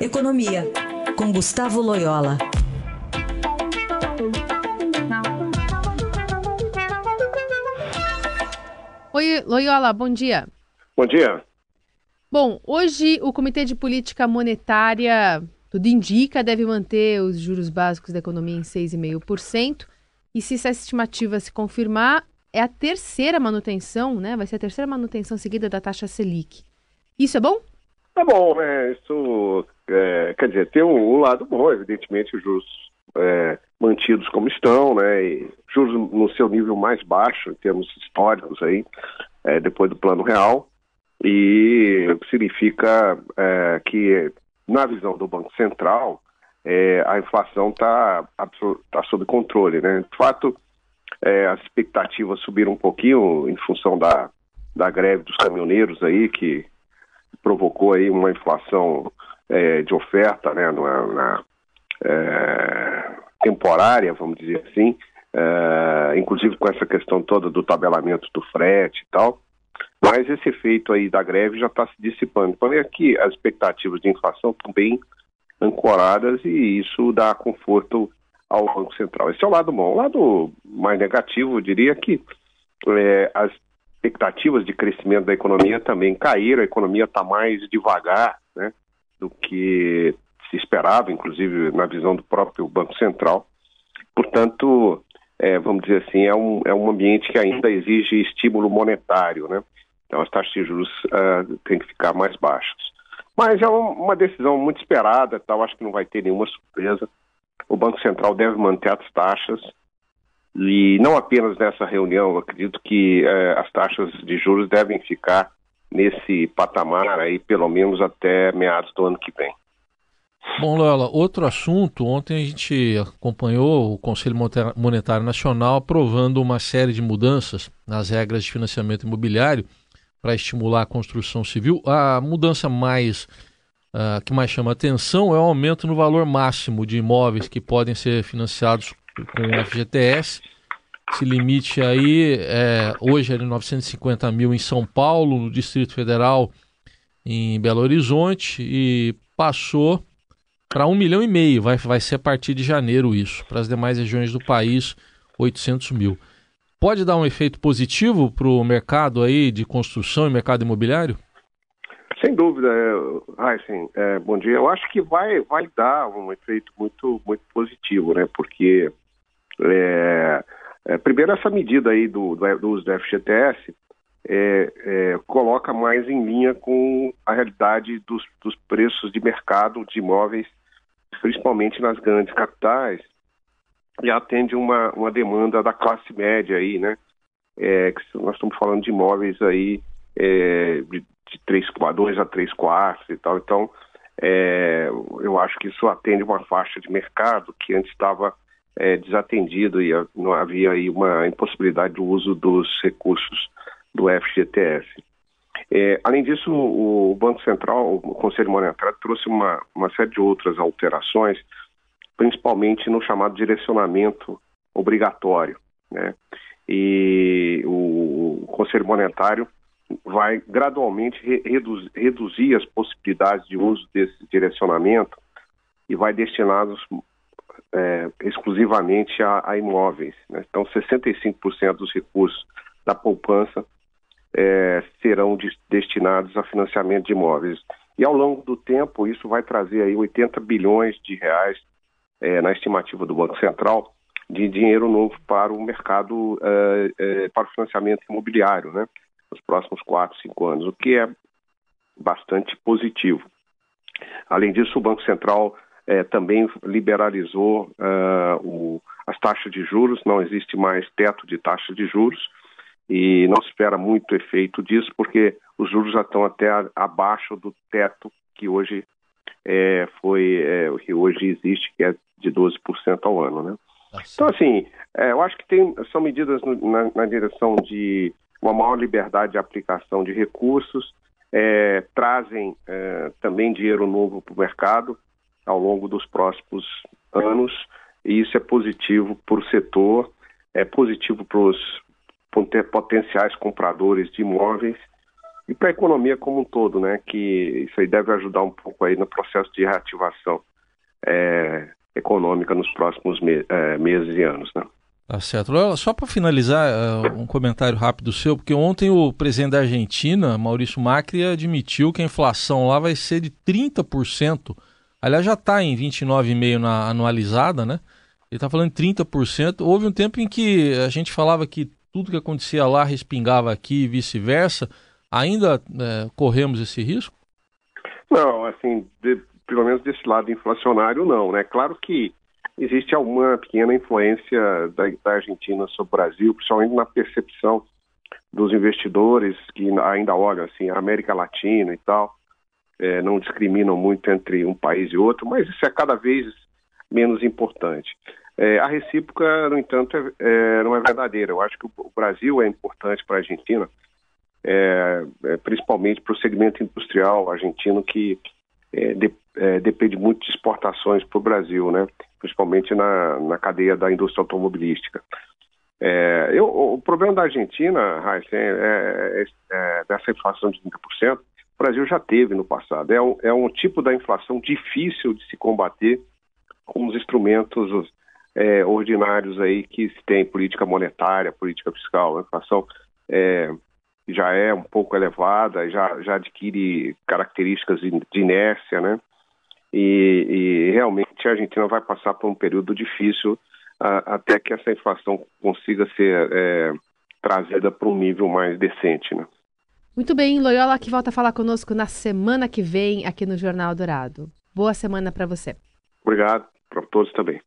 Economia, com Gustavo Loyola. Oi, Loyola, bom dia. Bom dia. Bom, hoje o Comitê de Política Monetária, tudo indica, deve manter os juros básicos da economia em 6,5%. E se essa estimativa se confirmar, é a terceira manutenção, né? Vai ser a terceira manutenção seguida da taxa Selic. Isso é bom? É bom, né? Isso é, quer dizer, tem um, um, lado bom, evidentemente, os juros é, mantidos como estão, né? E juros no seu nível mais baixo, em termos históricos aí, é, depois do plano real. E significa é, que, na visão do Banco Central, é, a inflação está tá sob controle, né? De fato, é, as expectativas subiram um pouquinho em função da, da greve dos caminhoneiros aí, que provocou aí uma inflação é, de oferta, né, na, é, temporária, vamos dizer assim, é, inclusive com essa questão toda do tabelamento do frete e tal. Mas esse efeito aí da greve já está se dissipando. Então é que as expectativas de inflação estão bem ancoradas e isso dá conforto ao Banco Central. Esse é o lado bom. O lado mais negativo, eu diria que é, as expectativas de crescimento da economia também caíram, a economia está mais devagar do que se esperava, inclusive na visão do próprio Banco Central. Portanto, é, vamos dizer assim, é um, é um ambiente que ainda exige estímulo monetário, né? Então as taxas de juros uh, têm que ficar mais baixas. Mas é uma decisão muito esperada, tal, acho que não vai ter nenhuma surpresa. O Banco Central deve manter as taxas e não apenas nessa reunião, acredito que eh, as taxas de juros devem ficar nesse patamar aí pelo menos até meados do ano que vem. Bom, Lola, outro assunto. Ontem a gente acompanhou o Conselho Monetário Nacional aprovando uma série de mudanças nas regras de financiamento imobiliário para estimular a construção civil. A mudança mais uh, que mais chama atenção é o aumento no valor máximo de imóveis que podem ser financiados com o FGTS. Esse limite aí é, hoje é de 950 mil em São Paulo, no Distrito Federal, em Belo Horizonte, e passou para um milhão e meio. Vai, vai ser a partir de janeiro isso. Para as demais regiões do país, 800 mil. Pode dar um efeito positivo para o mercado aí de construção e mercado imobiliário? Sem dúvida, é, sim, é, bom dia. Eu acho que vai, vai dar um efeito muito, muito positivo, né? Porque é, é, primeiro essa medida aí do, do, do uso do FGTS é, é, coloca mais em linha com a realidade dos, dos preços de mercado de imóveis, principalmente nas grandes capitais, e atende uma, uma demanda da classe média aí, né? É, nós estamos falando de imóveis aí é, de, de 3, 2 a 3 quartos e tal. Então, é, eu acho que isso atende uma faixa de mercado que antes estava é, desatendido e não havia aí uma impossibilidade do uso dos recursos do FGTS. É, além disso, o, Banco Central, o Conselho Monetário, trouxe uma, uma série de outras alterações, principalmente no chamado direcionamento obrigatório. Né? E o, Conselho Monetário vai gradualmente re reduz, reduzir as possibilidades de uso desse direcionamento e vai destiná-los é, exclusivamente a, a imóveis. Né? Então, 65% dos recursos da poupança é, serão de, destinados a financiamento de imóveis. E ao longo do tempo, isso vai trazer aí 80 bilhões de reais é, na estimativa do Banco Central de dinheiro novo para o mercado, é, é, para o financiamento imobiliário, né? Nos próximos 4, 5 anos, o que é bastante positivo. Além disso, o Banco Central é, também liberalizou uh, o, as taxas de juros, não existe mais teto de taxa de juros. E não se espera muito efeito disso porque os juros já estão até a, abaixo do teto que hoje é, foi é, que hoje existe que é de 12% ao ano, né? Tá então assim, é, eu acho que tem são medidas no, na, na, direção de uma maior liberdade de aplicação de recursos, é, trazem é, também dinheiro novo para o mercado ao longo dos próximos anos, e isso é positivo para o setor, é positivo para os potenciais compradores de imóveis e para a economia como um todo, né? Que isso aí deve ajudar um pouco aí no processo de reativação é, econômica nos próximos me é, meses e anos, né? Tá certo. Só para finalizar, uh, um comentário rápido seu, porque ontem o presidente da Argentina, Maurício Macri, admitiu que a inflação lá vai ser de 30%. Aliás, já está em 29,5% na anualizada, né? Ele está falando 30%. Houve um tempo em que a gente falava que tudo que acontecia lá respingava aqui e vice-versa. Ainda é, corremos esse risco? Não, assim, de, pelo menos desse lado inflacionário, não, né? Claro que existe alguma pequena influência da, da Argentina sobre o Brasil, principalmente na percepção dos investidores que ainda olham assim a América Latina e tal, é, não discriminam muito entre um país e outro, mas isso é cada vez menos importante. É, a recíproca, no entanto, é, é, não é verdadeira. Eu acho que o Brasil é importante para a Argentina, é, é, principalmente para o segmento industrial argentino que é, de, depende muito de exportações para o Brasil, né? principalmente na, na cadeia da indústria automobilística. Eu, o problema da Argentina, Heisen, é, dessa inflação de 30%, o Brasil já teve no passado. É um, é um tipo da inflação difícil de se combater com os instrumentos é, ordinários aí que se tem política monetária, política fiscal. A inflação é, já é um pouco elevada, já, já adquire características de inércia, né? E, e realmente a Argentina vai passar por um período difícil a, até que essa inflação consiga ser é, trazida para um nível mais decente, né? Muito bem, Loyola que volta a falar conosco na semana que vem aqui no Jornal Dourado. Boa semana para você. Obrigado para todos também.